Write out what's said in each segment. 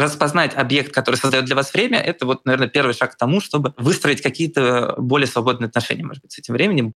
распознать объект, который создает для вас время, это вот, наверное, первый шаг к тому, чтобы выстроить какие-то более свободные отношения, может быть, с этим временем.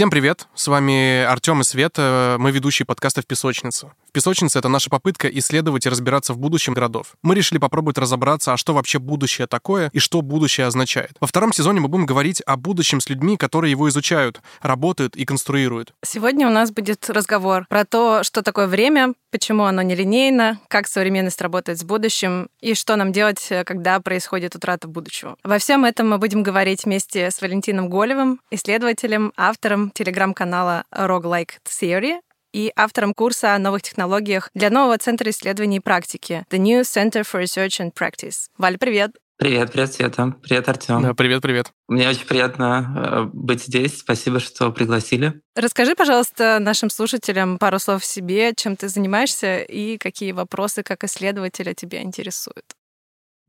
Всем привет! С вами Артем и Света. Мы ведущие подкаста «В песочнице». «В песочнице» — это наша попытка исследовать и разбираться в будущем городов. Мы решили попробовать разобраться, а что вообще будущее такое и что будущее означает. Во втором сезоне мы будем говорить о будущем с людьми, которые его изучают, работают и конструируют. Сегодня у нас будет разговор про то, что такое время, почему оно нелинейно, как современность работает с будущим и что нам делать, когда происходит утрата будущего. Во всем этом мы будем говорить вместе с Валентином Голевым, исследователем, автором телеграм-канала Roguelike Theory и автором курса о новых технологиях для нового центра исследований и практики The New Center for Research and Practice. Валь, привет! Привет, привет, Света. Привет, Артем. Да, привет, привет. Мне очень приятно э, быть здесь. Спасибо, что пригласили. Расскажи, пожалуйста, нашим слушателям пару слов о себе, чем ты занимаешься и какие вопросы как исследователя тебя интересуют.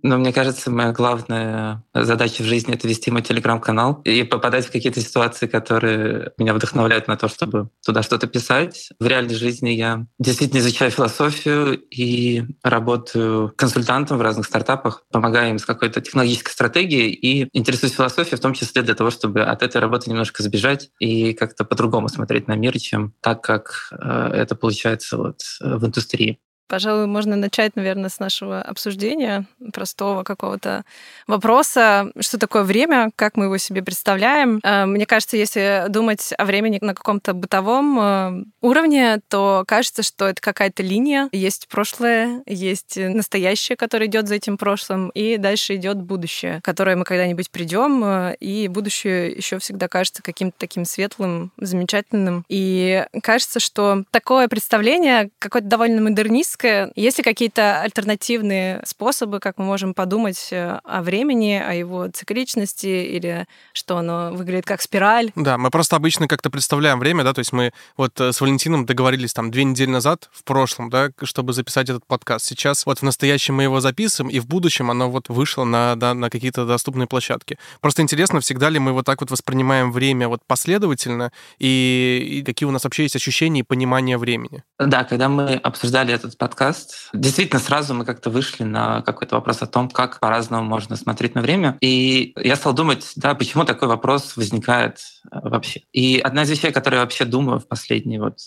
Но мне кажется, моя главная задача в жизни — это вести мой телеграм-канал и попадать в какие-то ситуации, которые меня вдохновляют на то, чтобы туда что-то писать. В реальной жизни я действительно изучаю философию и работаю консультантом в разных стартапах, помогаю им с какой-то технологической стратегией и интересуюсь философией в том числе для того, чтобы от этой работы немножко сбежать и как-то по-другому смотреть на мир, чем так, как э, это получается вот в индустрии. Пожалуй, можно начать, наверное, с нашего обсуждения простого какого-то вопроса, что такое время, как мы его себе представляем. Э, мне кажется, если думать о времени на каком-то бытовом э, уровне, то кажется, что это какая-то линия. Есть прошлое, есть настоящее, которое идет за этим прошлым, и дальше идет будущее, которое мы когда-нибудь придем, э, и будущее еще всегда кажется каким-то таким светлым, замечательным. И кажется, что такое представление какое-то довольно модернистское, близкое. Есть ли какие-то альтернативные способы, как мы можем подумать э, о времени, о его цикличности или что оно выглядит как спираль? Да, мы просто обычно как-то представляем время, да, то есть мы вот э, с Валентином договорились там две недели назад, в прошлом, да, чтобы записать этот подкаст. Сейчас вот в настоящем мы его записываем, и в будущем оно вот вышло на, да, на какие-то доступные площадки. Просто интересно, всегда ли мы вот так вот воспринимаем время вот последовательно, и, и какие у нас вообще есть ощущения и понимание времени? Да, когда мы обсуждали этот подкаст, подкаст. Действительно, сразу мы как-то вышли на какой-то вопрос о том, как по-разному можно смотреть на время. И я стал думать, да, почему такой вопрос возникает э, вообще. И одна из вещей, которые я вообще думаю в последние вот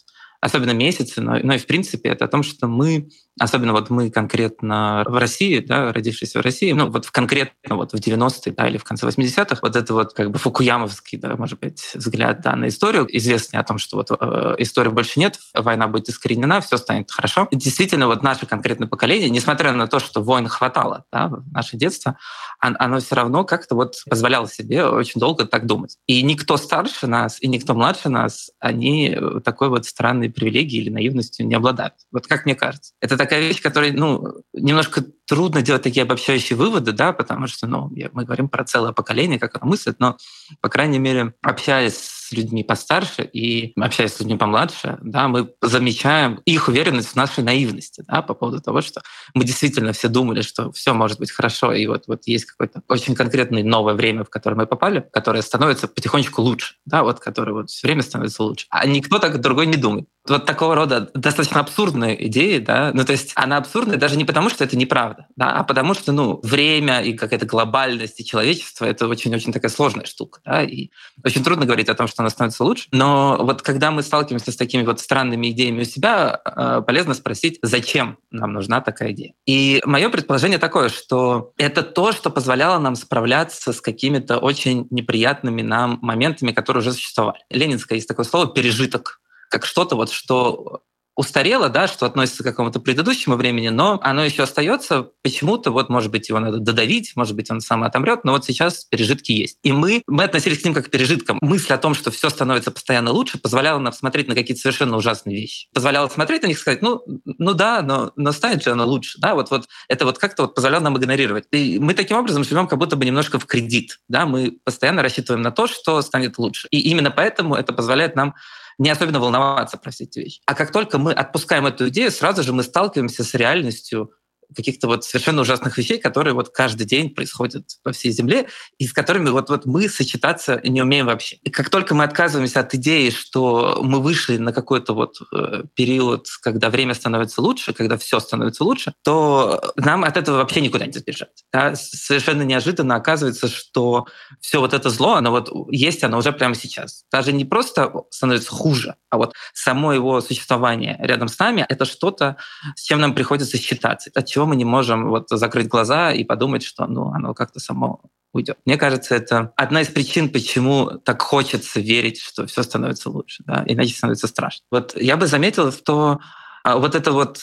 особенно месяцы, но, но и в принципе это о том, что мы особенно вот мы конкретно в России, да, родившиеся в России, ну вот в конкретно вот в 90-е, да, или в конце 80-х, вот это вот как бы фукуямовский, да, может быть, взгляд да, на историю, известный о том, что вот э, истории больше нет, война будет искоренена, все станет хорошо. И действительно, вот наше конкретное поколение, несмотря на то, что войн хватало, да, в наше детство, оно все равно как-то вот позволяло себе очень долго так думать. И никто старше нас, и никто младше нас, они такой вот странной привилегией или наивностью не обладают. Вот как мне кажется. Это такая вещь, которая, ну, немножко трудно делать такие обобщающие выводы, да, потому что, ну, мы говорим про целое поколение, как оно мыслит, но, по крайней мере, общаясь с людьми постарше и общаясь с людьми помладше, да, мы замечаем их уверенность в нашей наивности, да, по поводу того, что мы действительно все думали, что все может быть хорошо, и вот, вот есть какое-то очень конкретное новое время, в которое мы попали, которое становится потихонечку лучше, да, вот которое вот все время становится лучше. А никто так другой не думает. Вот такого рода достаточно абсурдная идея, да, ну то есть она абсурдная даже не потому, что это неправда, да, а потому что, ну, время и какая-то глобальность и человечество — это очень-очень такая сложная штука, да, и очень трудно говорить о том, что она становится лучше. Но вот когда мы сталкиваемся с такими вот странными идеями у себя, э, полезно спросить, зачем нам нужна такая идея. И мое предположение такое, что это то, что позволяло нам справляться с какими-то очень неприятными нам моментами, которые уже существовали. Ленинское есть такое слово «пережиток» как что-то вот, что устарело, да, что относится к какому-то предыдущему времени, но оно еще остается почему-то, вот, может быть, его надо додавить, может быть, он сам отомрет, но вот сейчас пережитки есть. И мы, мы относились к ним как к пережиткам. Мысль о том, что все становится постоянно лучше, позволяла нам смотреть на какие-то совершенно ужасные вещи. Позволяла смотреть на них и сказать, ну, ну да, но, но станет ли оно лучше? Да, вот, вот это вот как-то вот позволяло нам игнорировать. И мы таким образом живем как будто бы немножко в кредит. Да? Мы постоянно рассчитываем на то, что станет лучше. И именно поэтому это позволяет нам не особенно волноваться про все эти вещи. А как только мы отпускаем эту идею, сразу же мы сталкиваемся с реальностью каких-то вот совершенно ужасных вещей, которые вот каждый день происходят по всей Земле, и с которыми вот, вот мы сочетаться не умеем вообще. И как только мы отказываемся от идеи, что мы вышли на какой-то вот э, период, когда время становится лучше, когда все становится лучше, то нам от этого вообще никуда не сбежать. Да? Совершенно неожиданно оказывается, что все вот это зло, оно вот есть, оно уже прямо сейчас. Даже не просто становится хуже, а вот само его существование рядом с нами — это что-то, с чем нам приходится считаться, от чего мы не можем вот закрыть глаза и подумать, что ну, оно как-то само уйдет. Мне кажется, это одна из причин, почему так хочется верить, что все становится лучше, да? иначе становится страшно. Вот я бы заметил, что а, вот эта вот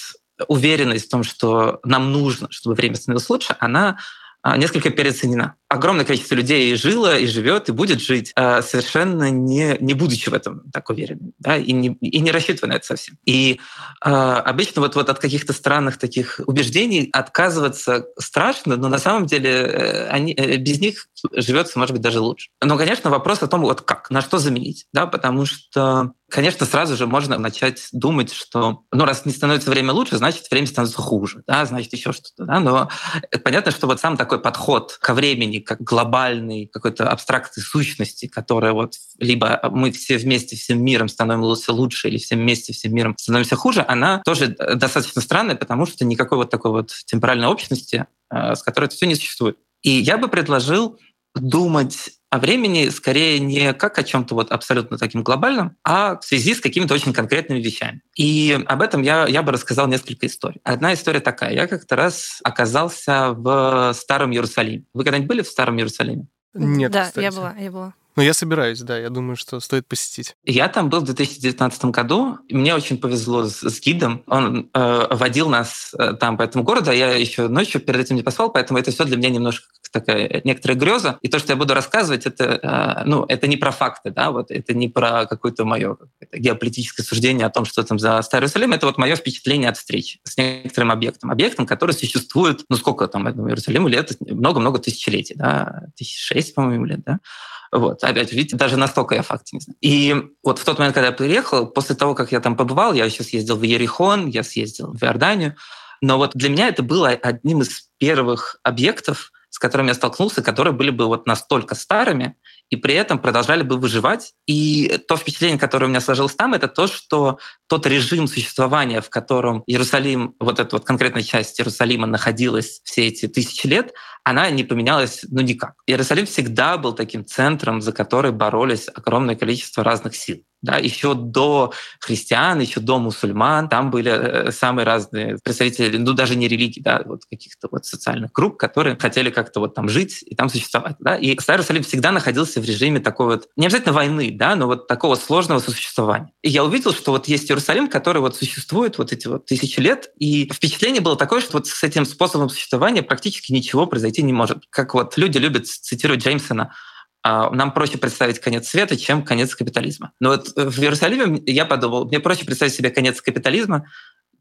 уверенность в том, что нам нужно, чтобы время становилось лучше, она а, несколько переоценена. Огромное количество людей жило, и живет, и будет жить, а, совершенно не, не будучи в этом так уверенным, да, и не, и не рассчитывая на это совсем. И э, обычно вот, вот от каких-то странных таких убеждений отказываться страшно, но на самом деле э, они, э, без них живется, может быть, даже лучше. Но, конечно, вопрос о том, вот как, на что заменить, да, потому что конечно, сразу же можно начать думать, что, ну, раз не становится время лучше, значит, время становится хуже, да, значит, еще что-то, да, но понятно, что вот сам такой подход ко времени, как глобальной какой-то абстракции сущности, которая вот либо мы все вместе всем миром становимся лучше, или всем вместе всем миром становимся хуже, она тоже достаточно странная, потому что никакой вот такой вот темпоральной общности, э, с которой это все не существует. И я бы предложил думать о времени скорее не как о чем-то вот абсолютно таким глобальном, а в связи с какими-то очень конкретными вещами. И об этом я, я бы рассказал несколько историй. Одна история такая. Я как-то раз оказался в Старом Иерусалиме. Вы когда-нибудь были в Старом Иерусалиме? Нет, Да, кстати. я была, я была. Ну, я собираюсь, да, я думаю, что стоит посетить. Я там был в 2019 году. Мне очень повезло с, с гидом. Он э, водил нас э, там по этому городу, а я еще ночью перед этим не поспал, поэтому это все для меня немножко такая некоторая греза. И то, что я буду рассказывать, это, э, ну, это не про факты, да, вот это не про какое-то мое геополитическое суждение о том, что там за Старый Иерусалим. Это вот мое впечатление от встречи с некоторым объектом. Объектом, который существует, ну, сколько там этому Иерусалиму лет? Много-много тысячелетий, да, тысяч шесть, по-моему, лет, да. Вот, опять, видите, даже настолько я факты не знаю. И вот в тот момент, когда я приехал, после того, как я там побывал, я еще съездил в Ерихон, я съездил в Иорданию, но вот для меня это было одним из первых объектов, с которыми я столкнулся, которые были бы вот настолько старыми, и при этом продолжали бы выживать. И то впечатление, которое у меня сложилось там, это то, что тот режим существования, в котором Иерусалим, вот эта вот конкретная часть Иерусалима находилась все эти тысячи лет, она не поменялась ну никак. Иерусалим всегда был таким центром, за который боролись огромное количество разных сил. Да, еще до христиан, еще до мусульман, там были э, самые разные представители, ну даже не религии, да, вот каких-то вот социальных групп, которые хотели как-то вот там жить и там существовать. Да? И Старый Иерусалим всегда находился в режиме такой вот, не обязательно войны, да, но вот такого сложного сосуществования. И я увидел, что вот есть Иерусалим, который вот существует вот эти вот тысячи лет, и впечатление было такое, что вот с этим способом существования практически ничего произойти не может. Как вот люди любят цитировать Джеймсона, нам проще представить конец света, чем конец капитализма. Но вот в Иерусалиме я подумал, мне проще представить себе конец капитализма,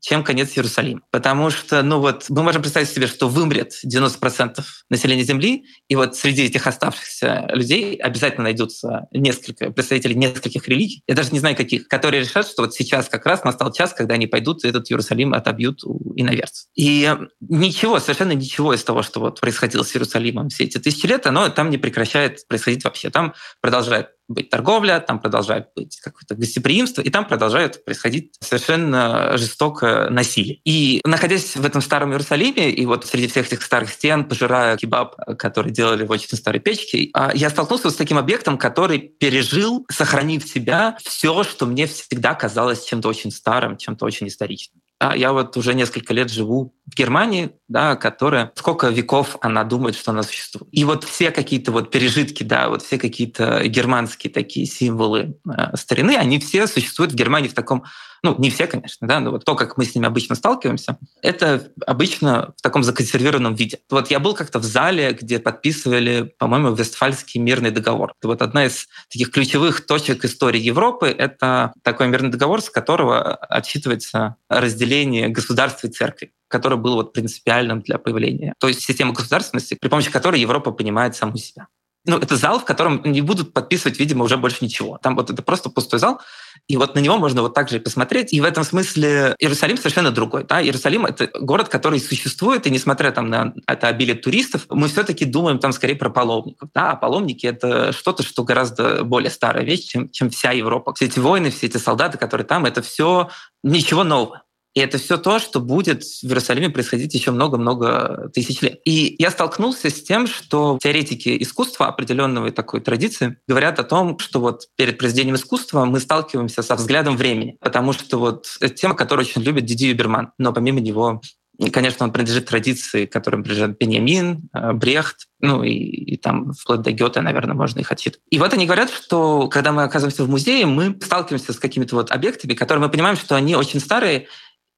чем конец Иерусалима. Потому что, ну вот, мы можем представить себе, что вымрет 90% населения Земли, и вот среди этих оставшихся людей обязательно найдутся несколько представителей нескольких религий, я даже не знаю каких, которые решат, что вот сейчас как раз настал час, когда они пойдут и этот Иерусалим отобьют у иноверцев. И ничего, совершенно ничего из того, что вот происходило с Иерусалимом все эти тысячи лет, оно там не прекращает происходить вообще. Там продолжает быть торговля, там продолжает быть какое-то гостеприимство, и там продолжает происходить совершенно жестокое насилие. И находясь в этом старом Иерусалиме, и вот среди всех этих старых стен, пожирая кебаб, который делали в очень старой печке, а, я столкнулся с таким объектом, который пережил, сохранив себя, все, что мне всегда казалось чем-то очень старым, чем-то очень историчным. Я вот уже несколько лет живу в Германии, да, которая сколько веков она думает, что она существует. И вот все какие-то вот пережитки, да, вот все какие-то германские такие символы э, старины, они все существуют в Германии в таком ну, не все, конечно, да, но вот то, как мы с ними обычно сталкиваемся, это обычно в таком законсервированном виде. Вот я был как-то в зале, где подписывали, по-моему, Вестфальский мирный договор. Вот одна из таких ключевых точек истории Европы — это такой мирный договор, с которого отсчитывается разделение государства и церкви который был вот принципиальным для появления. То есть система государственности, при помощи которой Европа понимает саму себя. Ну, это зал, в котором не будут подписывать, видимо, уже больше ничего. Там вот это просто пустой зал, и вот на него можно вот так же и посмотреть. И в этом смысле Иерусалим совершенно другой. Да? Иерусалим — это город, который существует, и несмотря там, на это обилие туристов, мы все-таки думаем там скорее про паломников. Да? А паломники — это что-то, что гораздо более старая вещь, чем, чем вся Европа. Все эти войны, все эти солдаты, которые там, это все ничего нового. И это все то, что будет в Иерусалиме происходить еще много-много тысяч лет. И я столкнулся с тем, что теоретики искусства определенного такой традиции говорят о том, что вот перед произведением искусства мы сталкиваемся со взглядом времени, потому что вот тема, которую очень любит Диди Юберман, но помимо него Конечно, он принадлежит традиции, которым принадлежат Беньямин, э, Брехт, ну и, и там вплоть до Гёте, наверное, можно их отсчитывать. И вот они говорят, что когда мы оказываемся в музее, мы сталкиваемся с какими-то вот объектами, которые мы понимаем, что они очень старые,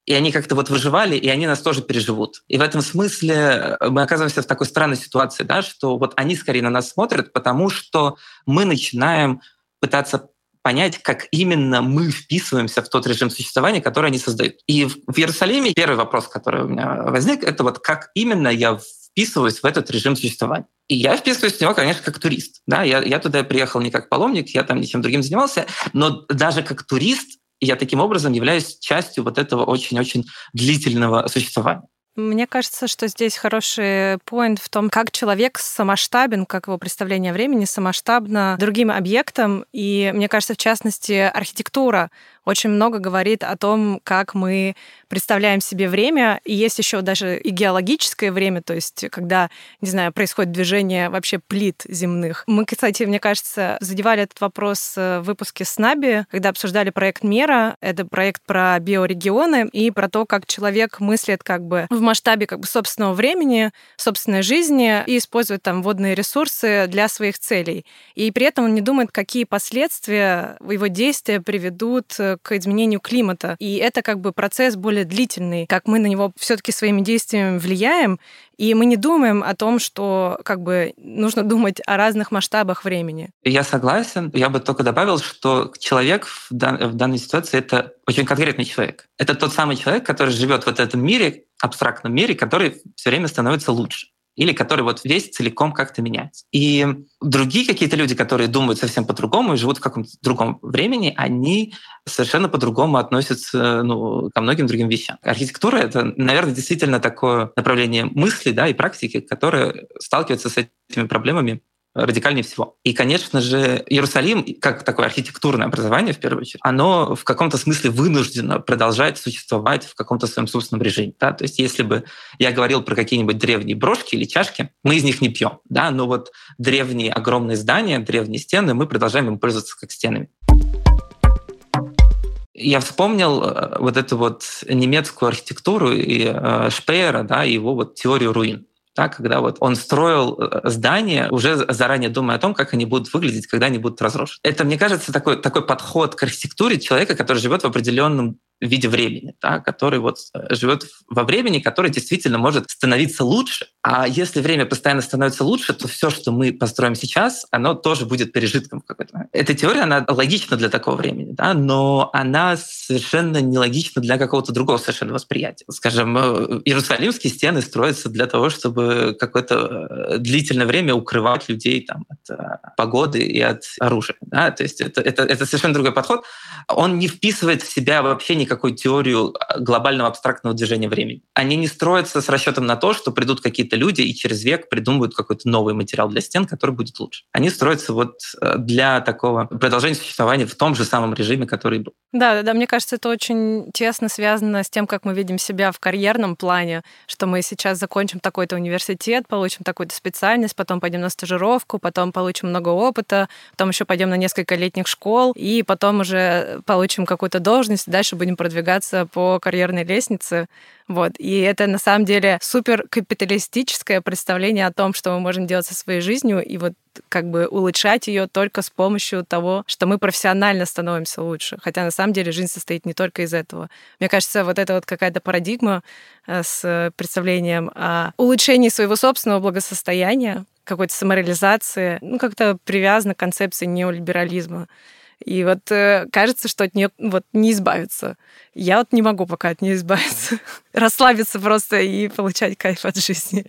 и они как-то вот выживали, и они нас тоже переживут. И в этом смысле э, мы оказываемся в такой странной ситуации, да, что вот они скорее на нас смотрят, потому что мы начинаем пытаться понять, как именно мы вписываемся в тот режим существования, который они создают. И в Иерусалиме первый вопрос, который у меня возник, это вот как именно я вписываюсь в этот режим существования. И я вписываюсь в него, конечно, как турист. Да, я, я туда приехал не как паломник, я там ничем другим занимался, но даже как турист и я таким образом являюсь частью вот этого очень-очень длительного существования. Мне кажется, что здесь хороший поинт в том, как человек самоштабен, как его представление времени самоштабно другим объектам. И мне кажется, в частности, архитектура очень много говорит о том, как мы представляем себе время. И есть еще даже и геологическое время, то есть когда, не знаю, происходит движение вообще плит земных. Мы, кстати, мне кажется, задевали этот вопрос в выпуске с Наби, когда обсуждали проект Мера. Это проект про биорегионы и про то, как человек мыслит как бы в масштабе как бы собственного времени, собственной жизни и использует там водные ресурсы для своих целей. И при этом он не думает, какие последствия его действия приведут к изменению климата. И это как бы процесс более длительный, как мы на него все-таки своими действиями влияем, и мы не думаем о том, что как бы нужно думать о разных масштабах времени. Я согласен. Я бы только добавил, что человек в, дан- в данной ситуации это очень конкретный человек. Это тот самый человек, который живет в этом мире, абстрактном мире, который все время становится лучше или который вот весь целиком как-то меняется. И другие какие-то люди, которые думают совсем по-другому и живут в каком-то другом времени, они совершенно по-другому относятся ну, ко многим другим вещам. Архитектура — это, наверное, действительно такое направление мысли да, и практики, которое сталкивается с этими проблемами радикальнее всего. И, конечно же, Иерусалим, как такое архитектурное образование, в первую очередь, оно в каком-то смысле вынуждено продолжать существовать в каком-то своем собственном режиме. Да? То есть если бы я говорил про какие-нибудь древние брошки или чашки, мы из них не пьем. Да? Но вот древние огромные здания, древние стены, мы продолжаем им пользоваться как стенами. Я вспомнил э, вот эту вот немецкую архитектуру и э, Шпеера, да, его вот теорию руин да, когда вот он строил э, здания, уже заранее думая о том, как они будут выглядеть, когда они будут разрушены. Это, мне кажется, такой, такой подход к архитектуре человека, который живет в определенном виде времени, да, который вот э, живет во времени, который действительно может становиться лучше. А если время постоянно становится лучше, то все, что мы построим сейчас, оно тоже будет пережитком в какой-то. Эта теория, она логична для такого времени, да, но она совершенно нелогична для какого-то другого совершенно восприятия. Скажем, э, Иерусалимские стены строятся для того, чтобы какое-то э, длительное время укрывать людей там, от погоды и от оружия. Да? То есть это, это, это совершенно другой подход. Он не вписывает в себя вообще никакого какую теорию а, глобального абстрактного движения времени. Они не строятся с расчетом на то, что придут какие-то люди и через век придумают какой-то новый материал для стен, который будет лучше. Они строятся вот э, для такого продолжения существования в том же самом режиме, который был. Да, да, мне кажется, это очень тесно связано с тем, как мы видим себя в карьерном плане, что мы сейчас закончим такой-то университет, получим такую-то специальность, потом пойдем на стажировку, потом получим много опыта, потом еще пойдем на несколько летних школ, и потом уже получим какую-то должность, дальше будем продвигаться по карьерной лестнице. Вот. И это на самом деле супер капиталистическое представление о том, что мы можем делать со своей жизнью, и вот как бы улучшать ее только с помощью того, что мы профессионально становимся лучше. Хотя на самом деле жизнь состоит не только из этого. Мне кажется, вот это вот какая-то парадигма э, с представлением о улучшении своего собственного благосостояния, какой-то самореализации, ну, как-то привязана к концепции неолиберализма. И вот э, кажется, что от нее вот не избавиться. Я вот не могу пока от нее избавиться. Расслабиться просто и получать кайф от жизни.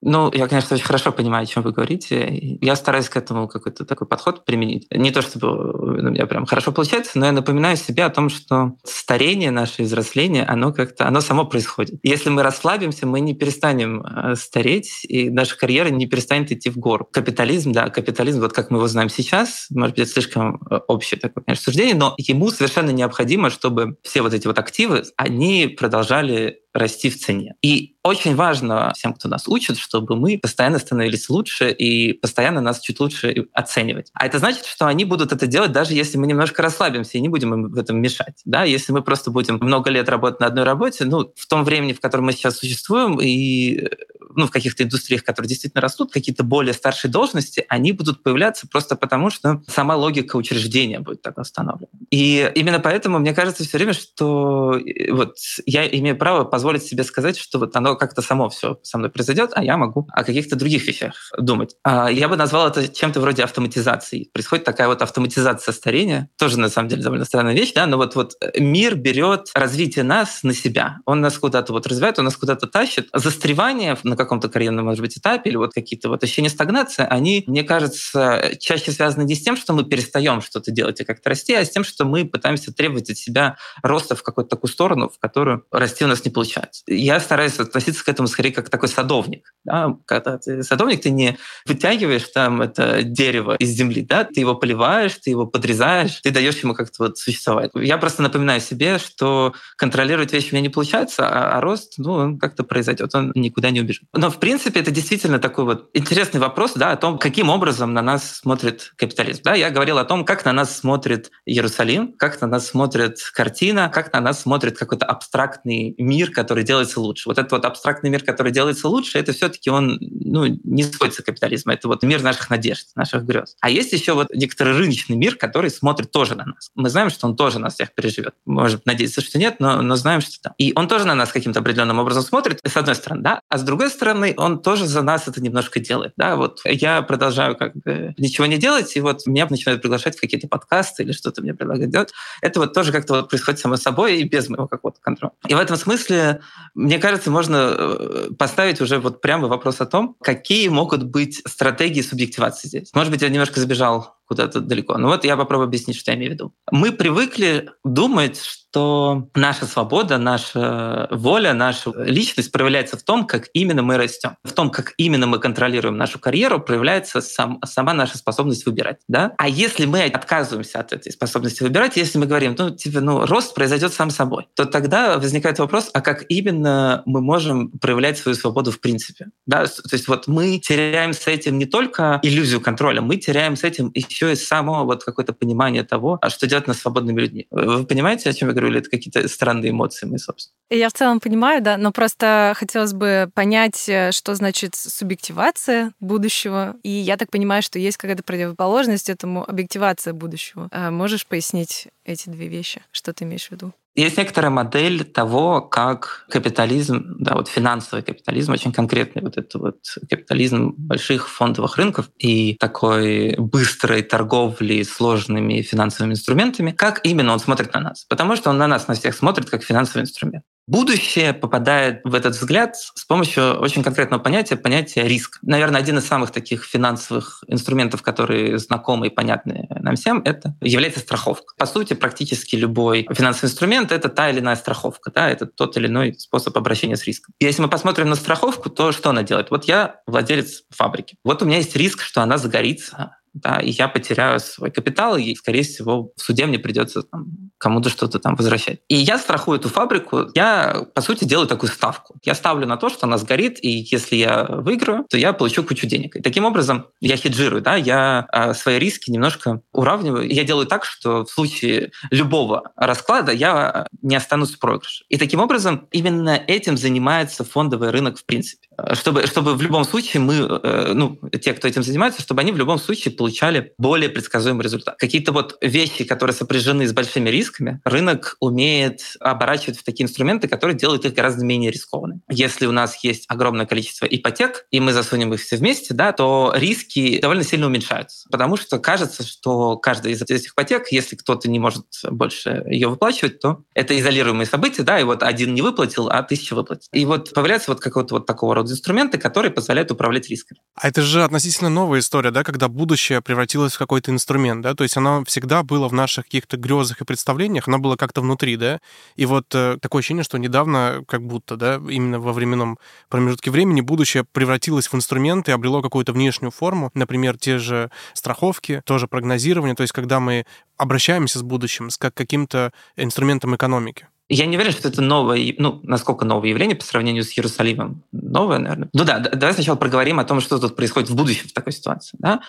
Ну, я, конечно, очень хорошо понимаю, о чем вы говорите. Я стараюсь к этому какой-то такой подход применить. Не то, чтобы у меня прям хорошо получается, но я напоминаю себе о том, что старение наше, взросление, оно как-то, оно само происходит. Если мы расслабимся, мы не перестанем э, стареть, и наша карьера не перестанет идти в гору. Капитализм, да, капитализм, вот как мы его знаем сейчас, может быть, это слишком э, общее такое, конечно, суждение, но ему совершенно необходимо, чтобы все вот эти вот активы, они продолжали расти в цене. И очень важно всем, кто нас учит, чтобы мы постоянно становились лучше и постоянно нас чуть лучше оценивать. А это значит, что они будут это делать, даже если мы немножко расслабимся и не будем им в этом мешать. Да? Если мы просто будем много лет работать на одной работе, ну, в том времени, в котором мы сейчас существуем, и ну, в каких-то индустриях, которые действительно растут, какие-то более старшие должности, они будут появляться просто потому, что сама логика учреждения будет так установлена. И именно поэтому мне кажется все время, что э, вот я имею право позволить себе сказать, что вот оно как-то само все со мной произойдет, а я могу о каких-то других вещах думать. А я бы назвал это чем-то вроде автоматизации. Происходит такая вот автоматизация старения. Тоже, на самом деле, довольно странная вещь, да, но вот, вот мир берет развитие нас на себя. Он нас куда-то вот развивает, он нас куда-то тащит. Застревание на каком-то карьерном, может быть, этапе или вот какие-то вот ощущения стагнации, они, мне кажется, чаще связаны не с тем, что мы перестаем что-то делать и как-то расти, а с тем, что мы пытаемся требовать от себя роста в какую-то такую сторону, в которую расти у нас не получается. Я стараюсь относиться к этому скорее как такой садовник. Да? Когда ты садовник, ты не вытягиваешь там это дерево из земли, да? ты его поливаешь, ты его подрезаешь, ты даешь ему как-то вот существовать. Я просто напоминаю себе, что контролировать вещи у меня не получается, а, а рост, ну, он как-то произойдет, он никуда не убежит. Но, в принципе, это действительно такой вот интересный вопрос да, о том, каким образом на нас смотрит капитализм. Да, я говорил о том, как на нас смотрит Иерусалим, как на нас смотрит картина, как на нас смотрит какой-то абстрактный мир, который делается лучше. Вот этот вот абстрактный мир, который делается лучше, это все таки он ну, не сводится капитализма. Это вот мир наших надежд, наших грез. А есть еще вот некоторый рыночный мир, который смотрит тоже на нас. Мы знаем, что он тоже нас всех переживет. Может надеяться, что нет, но, но знаем, что да. И он тоже на нас каким-то определенным образом смотрит, с одной стороны, да, а с другой стороны, он тоже за нас это немножко делает. Да? Вот я продолжаю как бы ничего не делать, и вот меня начинают приглашать в какие-то подкасты или что-то мне предлагают делать. Это вот тоже как-то вот происходит само собой и без моего какого-то контроля. И в этом смысле, мне кажется, можно э, поставить уже вот прямо вопрос о том, какие могут быть стратегии субъективации здесь. Может быть, я немножко забежал куда-то далеко. Но вот я попробую объяснить, что я имею в виду. Мы привыкли думать, что наша свобода, наша воля, наша личность проявляется в том, как именно мы растем. В том, как именно мы контролируем нашу карьеру, проявляется сам, сама наша способность выбирать. Да? А если мы отказываемся от этой способности выбирать, если мы говорим, ну, типа, ну, рост произойдет сам собой, то тогда возникает вопрос, а как именно мы можем проявлять свою свободу в принципе? Да? То есть вот мы теряем с этим не только иллюзию контроля, мы теряем с этим еще еще и само вот какое-то понимание того, а что делать нас свободными людьми. Вы понимаете, о чем я говорю, или это какие-то странные эмоции мои, собственно? Я в целом понимаю, да, но просто хотелось бы понять, э, что значит субъективация будущего. И я так понимаю, что есть какая-то противоположность этому объективация будущего. А можешь пояснить эти две вещи? Что ты имеешь в виду? Есть некоторая модель того, как капитализм, да, вот финансовый капитализм, очень конкретный вот это вот капитализм больших фондовых рынков и такой быстрой торговли сложными финансовыми инструментами, как именно он смотрит на нас. Потому что он на нас, на всех смотрит как финансовый инструмент. Будущее попадает в этот взгляд с помощью очень конкретного понятия, понятия риск. Наверное, один из самых таких финансовых инструментов, которые знакомы и понятны нам всем, это является страховка. По сути, практически любой финансовый инструмент — это та или иная страховка, да, это тот или иной способ обращения с риском. Если мы посмотрим на страховку, то что она делает? Вот я владелец фабрики. Вот у меня есть риск, что она загорится, да, и я потеряю свой капитал, и, скорее всего, в суде мне придется там, кому-то что-то там возвращать. И я страхую эту фабрику, я, по сути, делаю такую ставку. Я ставлю на то, что она сгорит, и если я выиграю, то я получу кучу денег. И таким образом я хеджирую, да, я а, свои риски немножко уравниваю. Я делаю так, что в случае любого расклада я не останусь в проигрыше. И таким образом именно этим занимается фондовый рынок в принципе. Чтобы, чтобы в любом случае мы, э, ну, те, кто этим занимается, чтобы они в любом случае получали более предсказуемый результат. Какие-то вот вещи, которые сопряжены с большими рисками, рынок умеет оборачивать в такие инструменты, которые делают их гораздо менее рискованными. Если у нас есть огромное количество ипотек, и мы засунем их все вместе, да, то риски довольно сильно уменьшаются. Потому что кажется, что каждая из этих ипотек, если кто-то не может больше ее выплачивать, то это изолируемые события, да, и вот один не выплатил, а тысяча выплатил. И вот появляется вот какой-то вот такого рода инструменты, которые позволяют управлять рисками. А это же относительно новая история, да, когда будущее превратилось в какой-то инструмент, да, то есть оно всегда было в наших каких-то грезах и представлениях, оно было как-то внутри, да, и вот э, такое ощущение, что недавно, как будто, да, именно во временном промежутке времени будущее превратилось в инструмент и обрело какую-то внешнюю форму, например, те же страховки, тоже прогнозирование, то есть когда мы обращаемся с будущим, с как каким-то инструментом экономики. Я не уверен, что это новое, ну, насколько новое явление по сравнению с Иерусалимом. Новое, наверное. Ну да, давай сначала проговорим о том, что тут происходит в будущем в такой ситуации. Да?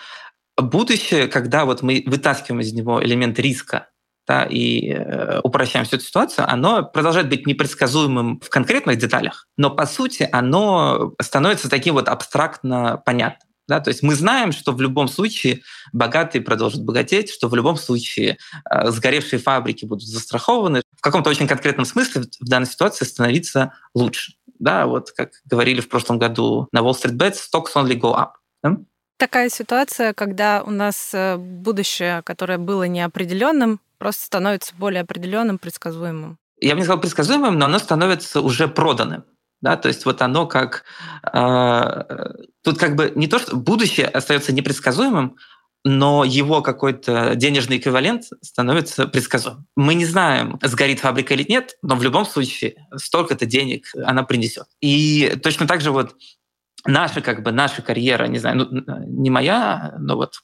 Будущее, когда вот мы вытаскиваем из него элемент риска да, и э, упрощаем всю эту ситуацию, оно продолжает быть непредсказуемым в конкретных деталях, но по сути оно становится таким вот абстрактно понятным. Да? То есть мы знаем, что в любом случае богатые продолжат богатеть, что в любом случае э, сгоревшие фабрики будут застрахованы. В каком-то очень конкретном смысле в данной ситуации становиться лучше. Да, вот как говорили в прошлом году на Wall Street Bets, stocks only go up. Да? Такая ситуация, когда у нас э, будущее, которое было неопределенным, просто становится более определенным, предсказуемым. Я бы не сказал предсказуемым, но оно становится уже проданным. Да, то есть вот оно как... Э, тут как бы не то, что будущее остается непредсказуемым, но его какой-то денежный эквивалент становится предсказуемым. Мы не знаем, сгорит фабрика или нет, но в любом случае столько-то денег она принесет. И точно так же вот наша как бы наша карьера, не знаю, ну, не моя, но вот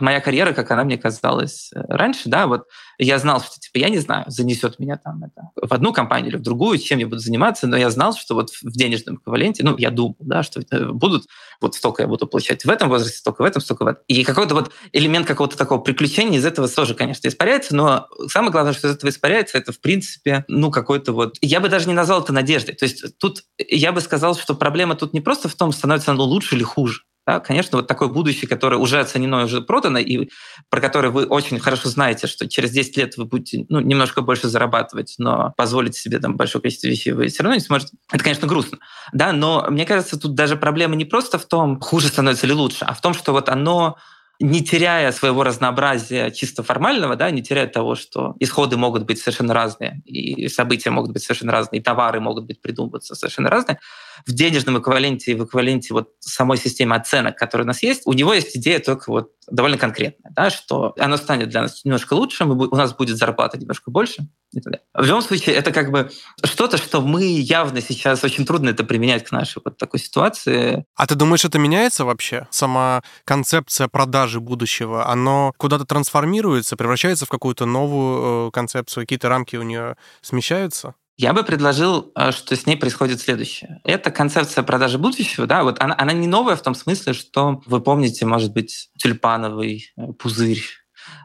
моя карьера, как она мне казалась э, раньше, да, вот я знал, что типа я не знаю, занесет меня там это в одну компанию или в другую, чем я буду заниматься, но я знал, что вот в денежном эквиваленте, ну, я думал, да, что будут вот столько я буду получать в этом возрасте, столько в этом, столько в этом. И какой-то вот элемент какого-то такого приключения из этого тоже, конечно, испаряется, но самое главное, что из этого испаряется, это, в принципе, ну, какой-то вот... Я бы даже не назвал это надеждой. То есть тут я бы сказал, что проблема тут не просто в том, становится оно лучше или хуже. Да, конечно, вот такое будущее, которое уже оценено и уже продано, и про которое вы очень хорошо знаете, что через 10 лет вы будете ну, немножко больше зарабатывать, но позволить себе там большое количество вещей вы все равно не сможете. Это, конечно, грустно. Да, но мне кажется, тут даже проблема не просто в том, хуже становится или лучше, а в том, что вот оно не теряя своего разнообразия чисто формального, да, не теряя того, что исходы могут быть совершенно разные, и события могут быть совершенно разные, и товары могут быть придумываться совершенно разные, в денежном эквиваленте и в эквиваленте вот самой системы оценок, которая у нас есть, у него есть идея только вот довольно конкретная, да, что оно станет для нас немножко лучше, мы, у нас будет зарплата немножко больше. И так далее. В любом случае, это как бы что-то, что мы явно сейчас очень трудно это применять к нашей вот такой ситуации. А ты думаешь, это меняется вообще? Сама концепция продажи будущего, оно куда-то трансформируется, превращается в какую-то новую э, концепцию, какие-то рамки у нее смещаются? Я бы предложил, э, что с ней происходит следующее. Это концепция продажи будущего, да, вот она, она не новая в том смысле, что вы помните, может быть, тюльпановый э, пузырь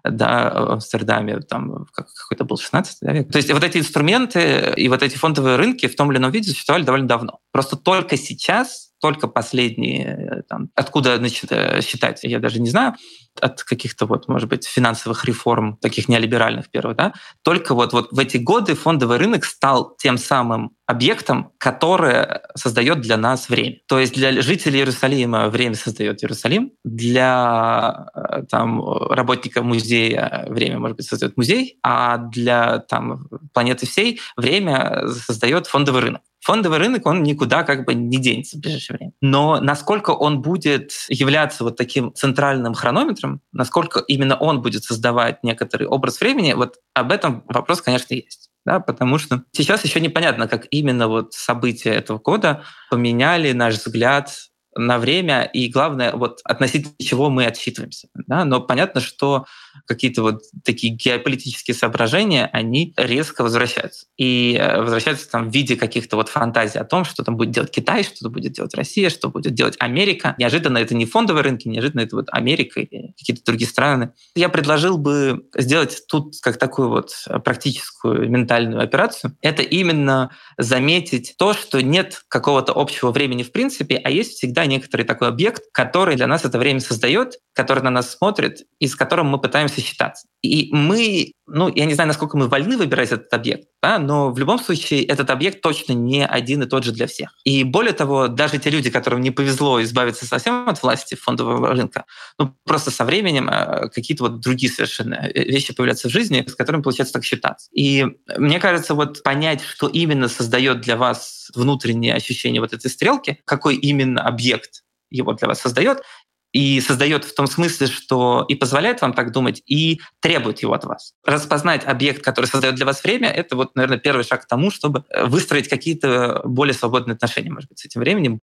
да, в Амстердаме, там какой-то был 16 век. То есть вот эти инструменты и вот эти фондовые рынки в том или ином виде существовали довольно давно. Просто только сейчас, только последние, там, откуда значит, считать, я даже не знаю, от каких-то вот, может быть, финансовых реформ, таких неолиберальных первых, да, только вот, вот в эти годы фондовый рынок стал тем самым объектом, которое создает для нас время. То есть для жителей Иерусалима время создает Иерусалим, для э, там, работника музея время, может быть, создает музей, а для там, планеты всей время создает фондовый рынок. Фондовый рынок, он никуда как бы не денется в ближайшее время. Но насколько он будет являться вот таким центральным хронометром, насколько именно он будет создавать некоторый образ времени, вот об этом вопрос, конечно, есть. Да, потому что сейчас еще непонятно, как именно вот события этого года поменяли наш взгляд на время и, главное, вот относительно чего мы отсчитываемся. Да? Но понятно, что какие-то вот такие геополитические соображения, они резко возвращаются. И э, возвращаются там в виде каких-то вот фантазий о том, что там будет делать Китай, что будет делать Россия, что будет делать Америка. Неожиданно это не фондовые рынки, неожиданно это вот Америка или какие-то другие страны. Я предложил бы сделать тут как такую вот практическую ментальную операцию. Это именно заметить то, что нет какого-то общего времени в принципе, а есть всегда некоторый такой объект, который для нас это время создает, который на нас смотрит и с которым мы пытаемся занимаемся считаться. И мы, ну, я не знаю, насколько мы вольны выбирать этот объект, да, но в любом случае этот объект точно не один и тот же для всех. И более того, даже те люди, которым не повезло избавиться совсем от власти фондового рынка, ну, просто со временем э, какие-то вот другие совершенно э, вещи появляются в жизни, с которыми получается так считаться. И мне кажется, вот понять, что именно создает для вас внутреннее ощущение вот этой стрелки, какой именно объект его для вас создает, и создает в том смысле, что и позволяет вам так думать, и требует его от вас. Распознать объект, который создает для вас время, это вот, наверное, первый шаг к тому, чтобы э, выстроить какие-то более свободные отношения, может быть, с этим временем.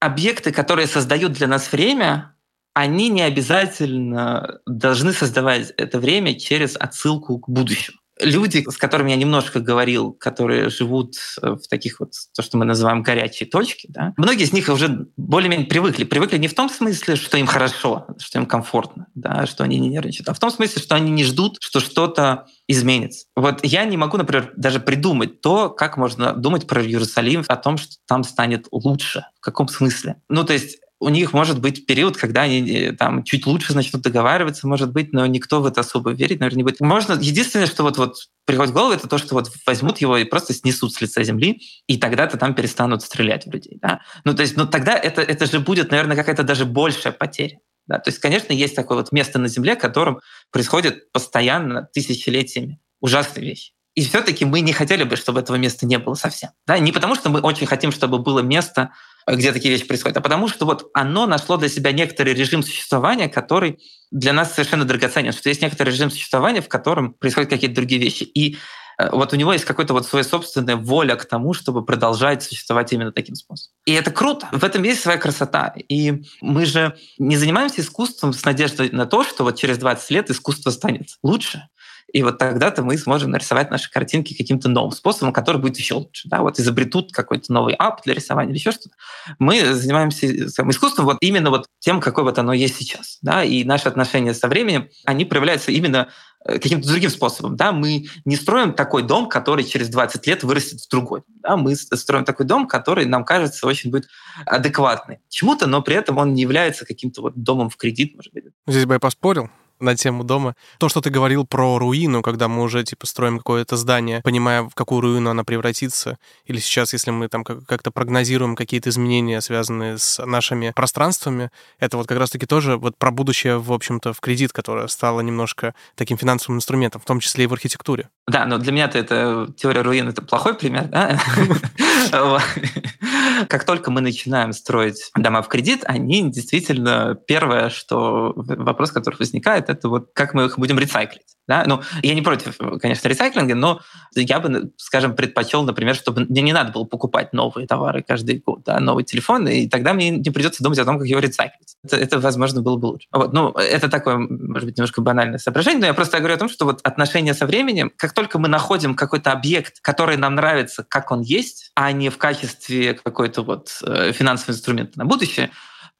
Объекты, которые создают для нас время, они не обязательно должны создавать это время через отсылку к будущему люди, с которыми я немножко говорил, которые живут э, в таких вот, то, что мы называем горячие точки, да, многие из них уже более-менее привыкли. Привыкли не в том смысле, что им хорошо, что им комфортно, да, что они не нервничают, а в том смысле, что они не ждут, что что-то изменится. Вот я не могу, например, даже придумать то, как можно думать про Иерусалим, о том, что там станет лучше. В каком смысле? Ну, то есть у них может быть период, когда они э, там чуть лучше начнут договариваться, может быть, но никто в это особо верить, наверное, не будет. Можно единственное, что вот, вот приходит в голову, это то, что вот возьмут его и просто снесут с лица земли, и тогда-то там перестанут стрелять в людей. Да? Ну, то есть, ну тогда это, это же будет, наверное, какая-то даже большая потеря. Да? То есть, конечно, есть такое вот место на Земле, которым происходит постоянно тысячелетиями ужасные вещи. И все-таки мы не хотели бы, чтобы этого места не было совсем. Да? Не потому, что мы очень хотим, чтобы было место, где такие вещи происходят, а потому что вот оно нашло для себя некоторый режим существования, который для нас совершенно драгоценен, что есть некоторый режим существования, в котором происходят какие-то другие вещи. И э, вот у него есть какой-то вот своя собственная воля к тому, чтобы продолжать существовать именно таким способом. И это круто. В этом есть своя красота. И мы же не занимаемся искусством с надеждой на то, что вот через 20 лет искусство станет лучше. И вот тогда-то мы сможем нарисовать наши картинки каким-то новым способом, который будет еще лучше. Да? Вот изобретут какой-то новый ап для рисования или еще что-то. Мы занимаемся искусством вот именно вот тем, какое вот оно есть сейчас. Да? И наши отношения со временем, они проявляются именно э, каким-то другим способом. Да? Мы не строим такой дом, который через 20 лет вырастет в другой. Да? Мы строим такой дом, который нам кажется очень будет адекватный чему-то, но при этом он не является каким-то вот домом в кредит, может быть. Здесь бы я поспорил на тему дома. То, что ты говорил про руину, когда мы уже, типа, строим какое-то здание, понимая, в какую руину она превратится, или сейчас, если мы там как-то прогнозируем какие-то изменения, связанные с нашими пространствами, это вот как раз-таки тоже вот про будущее, в общем-то, в кредит, которое стало немножко таким финансовым инструментом, в том числе и в архитектуре. Да, но для меня это теория руин — это плохой пример, да? Как только мы начинаем строить дома в кредит, они действительно первое, что вопрос, который возникает, это вот как мы их будем ресайклить. Да? Ну, я не против, конечно, ресайклинга, но я бы, скажем, предпочел, например, чтобы мне не надо было покупать новые товары каждый год, да, новый телефон, и тогда мне не придется думать о том, как его ресайклить. Это, это возможно, было бы лучше. Вот, ну, это такое, может быть, немножко банальное соображение, но я просто говорю о том, что вот отношения со временем, как только мы находим какой-то объект, который нам нравится, как он есть, а не в качестве какой-то вот э, финансового инструмента на будущее,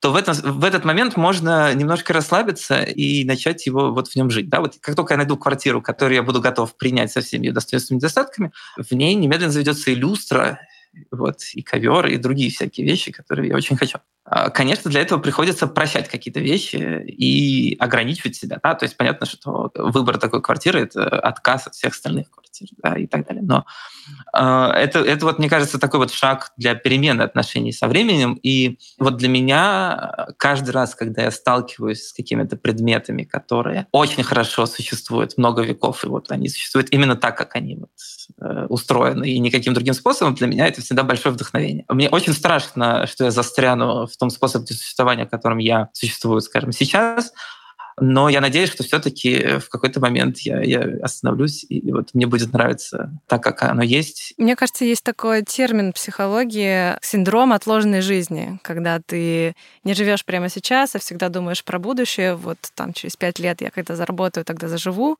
то в, этом, в этот момент можно немножко расслабиться и начать его вот в нем жить. Да? Вот как только я найду квартиру, которую я буду готов принять со всеми ее достоинствами и недостатками, в ней немедленно заведется и люстра, вот, и ковер, и другие всякие вещи, которые я очень хочу. А, конечно, для этого приходится прощать какие-то вещи и ограничивать себя. Да? То есть понятно, что выбор такой квартиры — это отказ от всех остальных квартир да, и так далее. Но э, это, это вот, мне кажется, такой вот шаг для перемены отношений со временем. И вот для меня каждый раз, когда я сталкиваюсь с какими-то предметами, которые очень хорошо существуют много веков, и вот они существуют именно так, как они вот, э, устроены, и никаким другим способом, для меня это всегда большое вдохновение. Мне очень страшно, что я застряну в том способе существования, в котором я существую, скажем, сейчас, но я надеюсь, что все-таки в какой-то момент я, я остановлюсь, и вот мне будет нравиться так, как оно есть. Мне кажется, есть такой термин психологии синдром отложенной жизни, когда ты не живешь прямо сейчас, а всегда думаешь про будущее. Вот там через пять лет я когда заработаю, тогда заживу.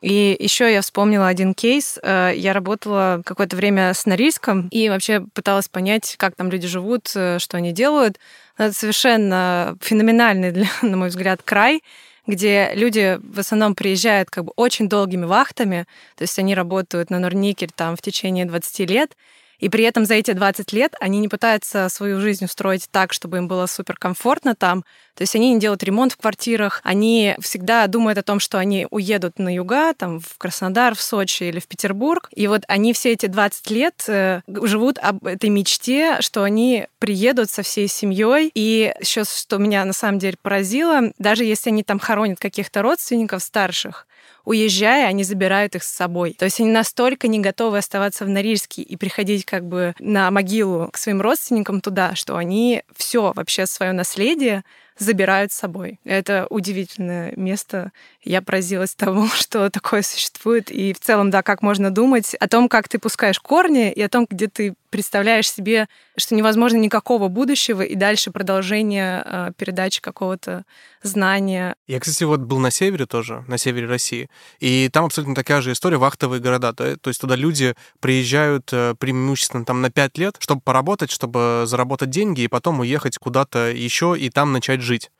И еще я вспомнила один кейс. Э, я работала какое-то время с Норильском и вообще пыталась понять, как там люди живут, э, что они делают. Это совершенно феноменальный, для, на мой взгляд, край где люди в основном приезжают как бы очень долгими вахтами, то есть они работают на Норникель там в течение 20 лет, И при этом за эти 20 лет они не пытаются свою жизнь устроить так, чтобы им было суперкомфортно там. То есть они не делают ремонт в квартирах, они всегда думают о том, что они уедут на юга, там, в Краснодар, в Сочи или в Петербург. И вот они все эти 20 лет э, живут об этой мечте, что они приедут со всей семьей. И еще, что меня на самом деле поразило, даже если они там хоронят каких-то родственников старших, уезжая, они забирают их с собой. То есть они настолько не готовы оставаться в Норильске и приходить как бы на могилу к своим родственникам туда, что они все вообще свое наследие забирают с собой. Это удивительное место. Я поразилась тому, что такое существует. И в целом, да, как можно думать о том, как ты пускаешь корни, и о том, где ты представляешь себе, что невозможно никакого будущего и дальше продолжение э, передачи какого-то знания. Я, кстати, вот был на севере тоже, на севере России, и там абсолютно такая же история, вахтовые города. То, то есть туда люди приезжают э, преимущественно там на 5 лет, чтобы поработать, чтобы заработать деньги, и потом уехать куда-то еще и там начать жить жить.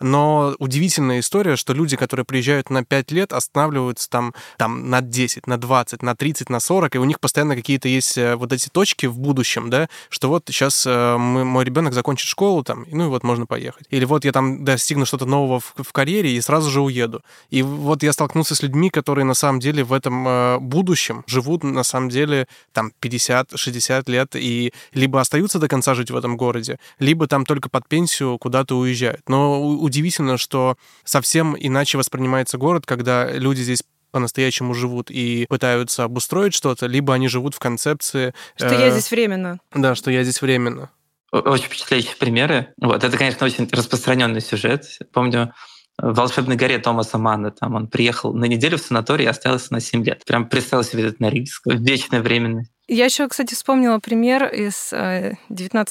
Но удивительная история, что люди, которые приезжают на 5 лет, останавливаются там, там на 10, на 20, на 30, на 40, и у них постоянно какие-то есть э, вот эти точки в будущем, да, что вот сейчас э, мы, мой ребенок закончит школу там, ну и вот можно поехать. Или вот я там достигну что-то нового в, в карьере и сразу же уеду. И вот я столкнулся с людьми, которые на самом деле в этом э, будущем живут на самом деле там 50-60 лет и либо остаются до конца жить в этом городе, либо там только под пенсию куда-то уезжают. Но удивительно, что совсем иначе воспринимается город, когда люди здесь по-настоящему живут и пытаются обустроить что-то, либо они живут в концепции... Что э, я здесь временно. Да, что я здесь временно. Очень впечатляющие примеры. Вот, это, конечно, очень распространенный сюжет. Помню, в «Волшебной горе» Томаса Манна, там он приехал на неделю в санаторий и остался на 7 лет. Прям представил себе этот Норильск, вечная временность. Я еще, кстати, вспомнила пример из XIX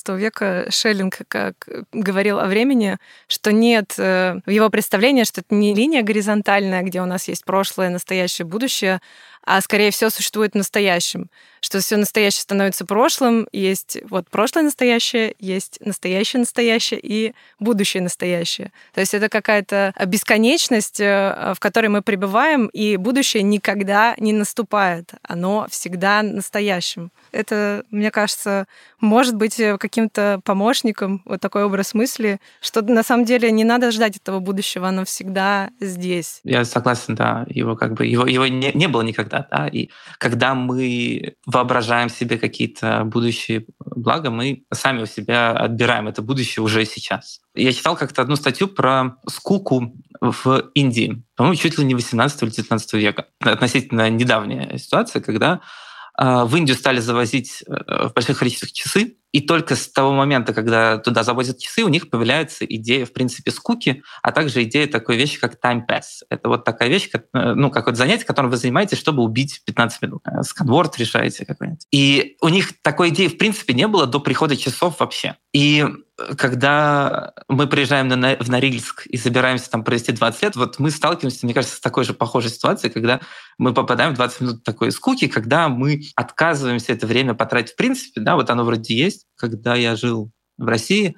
э, века. Шеллинг как говорил о времени, что нет э, в его представлении, что это не линия горизонтальная, где у нас есть прошлое, настоящее, будущее, а скорее всего существует в настоящем. Что все настоящее становится прошлым, есть вот прошлое настоящее, есть настоящее настоящее и будущее настоящее. То есть это какая-то бесконечность, э, в которой мы пребываем, и будущее никогда не наступает. Оно всегда настоящим. Это, мне кажется, может быть э, каким-то помощником, вот такой образ мысли, что на самом деле не надо ждать этого будущего, оно всегда здесь. Я согласен, да, его как бы его, его не, не было никогда, да, и когда мы воображаем себе какие-то будущие блага, мы сами у себя отбираем это будущее уже сейчас. Я читал как-то одну статью про скуку в Индии, по-моему, чуть ли не 18 или 19 века. Относительно недавняя ситуация, когда в Индию стали завозить э, в больших количествах часы, и только с того момента, когда туда завозят часы, у них появляется идея, в принципе, скуки, а также идея такой вещи, как time pass. Это вот такая вещь, как, э, ну, какое-то занятие, которым вы занимаетесь, чтобы убить 15 минут. Э, сканворд решаете какой-нибудь. И у них такой идеи, в принципе, не было до прихода часов вообще. И когда мы приезжаем на, в Норильск и собираемся там провести 20 лет, вот мы сталкиваемся, мне кажется, с такой же похожей ситуацией, когда мы попадаем в 20 минут такой скуки, когда мы отказываемся это время потратить в принципе, да, вот оно вроде есть. Когда я жил в России,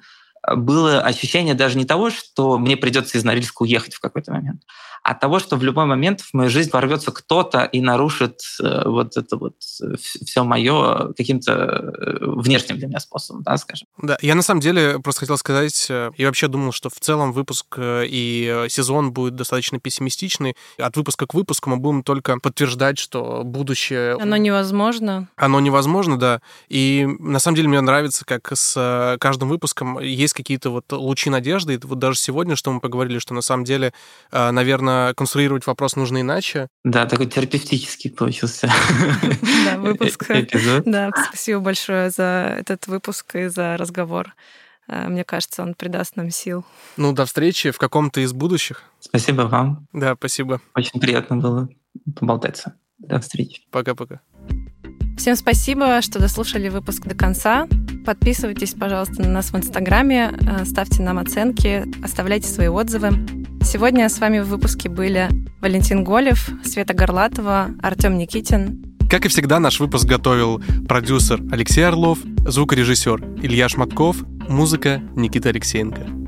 было ощущение даже не того, что мне придется из Норильска уехать в какой-то момент, от того, что в любой момент в мою жизнь ворвется кто-то и нарушит э, вот это вот э, все мое каким-то э, внешним для меня способом, да, скажем. Да, я на самом деле просто хотел сказать, я вообще думал, что в целом выпуск и сезон будет достаточно пессимистичный. От выпуска к выпуску мы будем только подтверждать, что будущее... Оно невозможно. Оно невозможно, да. И на самом деле мне нравится, как с каждым выпуском есть какие-то вот лучи надежды. И вот даже сегодня, что мы поговорили, что на самом деле, наверное, наверное, конструировать вопрос нужно иначе. Да, такой терапевтический получился. Да, выпуск. Да, спасибо большое за этот выпуск и за разговор. Э, мне кажется, он придаст нам сил. Ну, до встречи в каком-то из будущих. Спасибо вам. Да, спасибо. Очень приятно было поболтаться. До встречи. Пока-пока. Всем спасибо, что дослушали выпуск до конца. Подписывайтесь, пожалуйста, на нас в Инстаграме, э, ставьте нам оценки, оставляйте свои отзывы. Сегодня с вами в выпуске были Валентин Голев, Света Горлатова, Артем Никитин. Как и всегда, наш выпуск готовил продюсер Алексей Орлов, звукорежиссер Илья Шматков, музыка Никита Алексеенко.